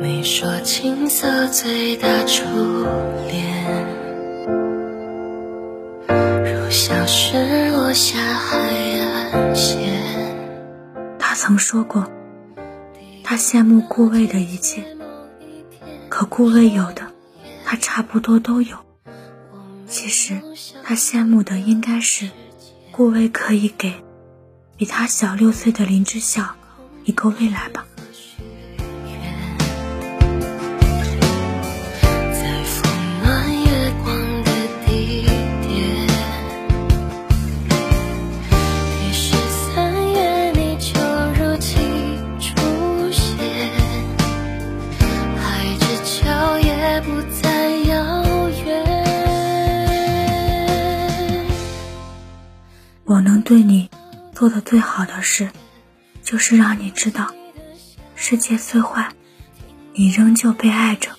没说青涩最大初恋，如小石落下海岸线。他曾说过，他羡慕顾魏的一切，可顾魏有的，他差不多都有。其实他羡慕的应该是，顾魏可以给比他小六岁的林之孝一个未来吧。对你做的最好的事，就是让你知道，世界虽坏，你仍旧被爱着。